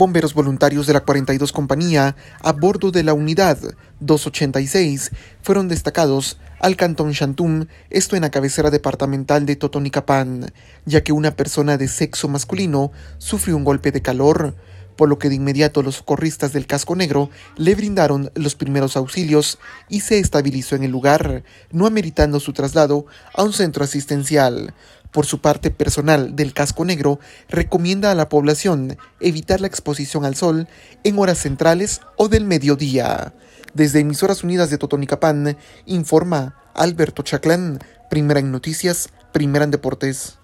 Bomberos voluntarios de la 42 Compañía, a bordo de la unidad 286, fueron destacados al cantón Shantum, esto en la cabecera departamental de Totonicapán, ya que una persona de sexo masculino sufrió un golpe de calor, por lo que de inmediato los socorristas del casco negro le brindaron los primeros auxilios y se estabilizó en el lugar, no ameritando su traslado a un centro asistencial. Por su parte, personal del casco negro recomienda a la población evitar la exposición al sol en horas centrales o del mediodía. Desde Emisoras Unidas de Totonicapán, informa Alberto Chaclán, primera en noticias, primera en deportes.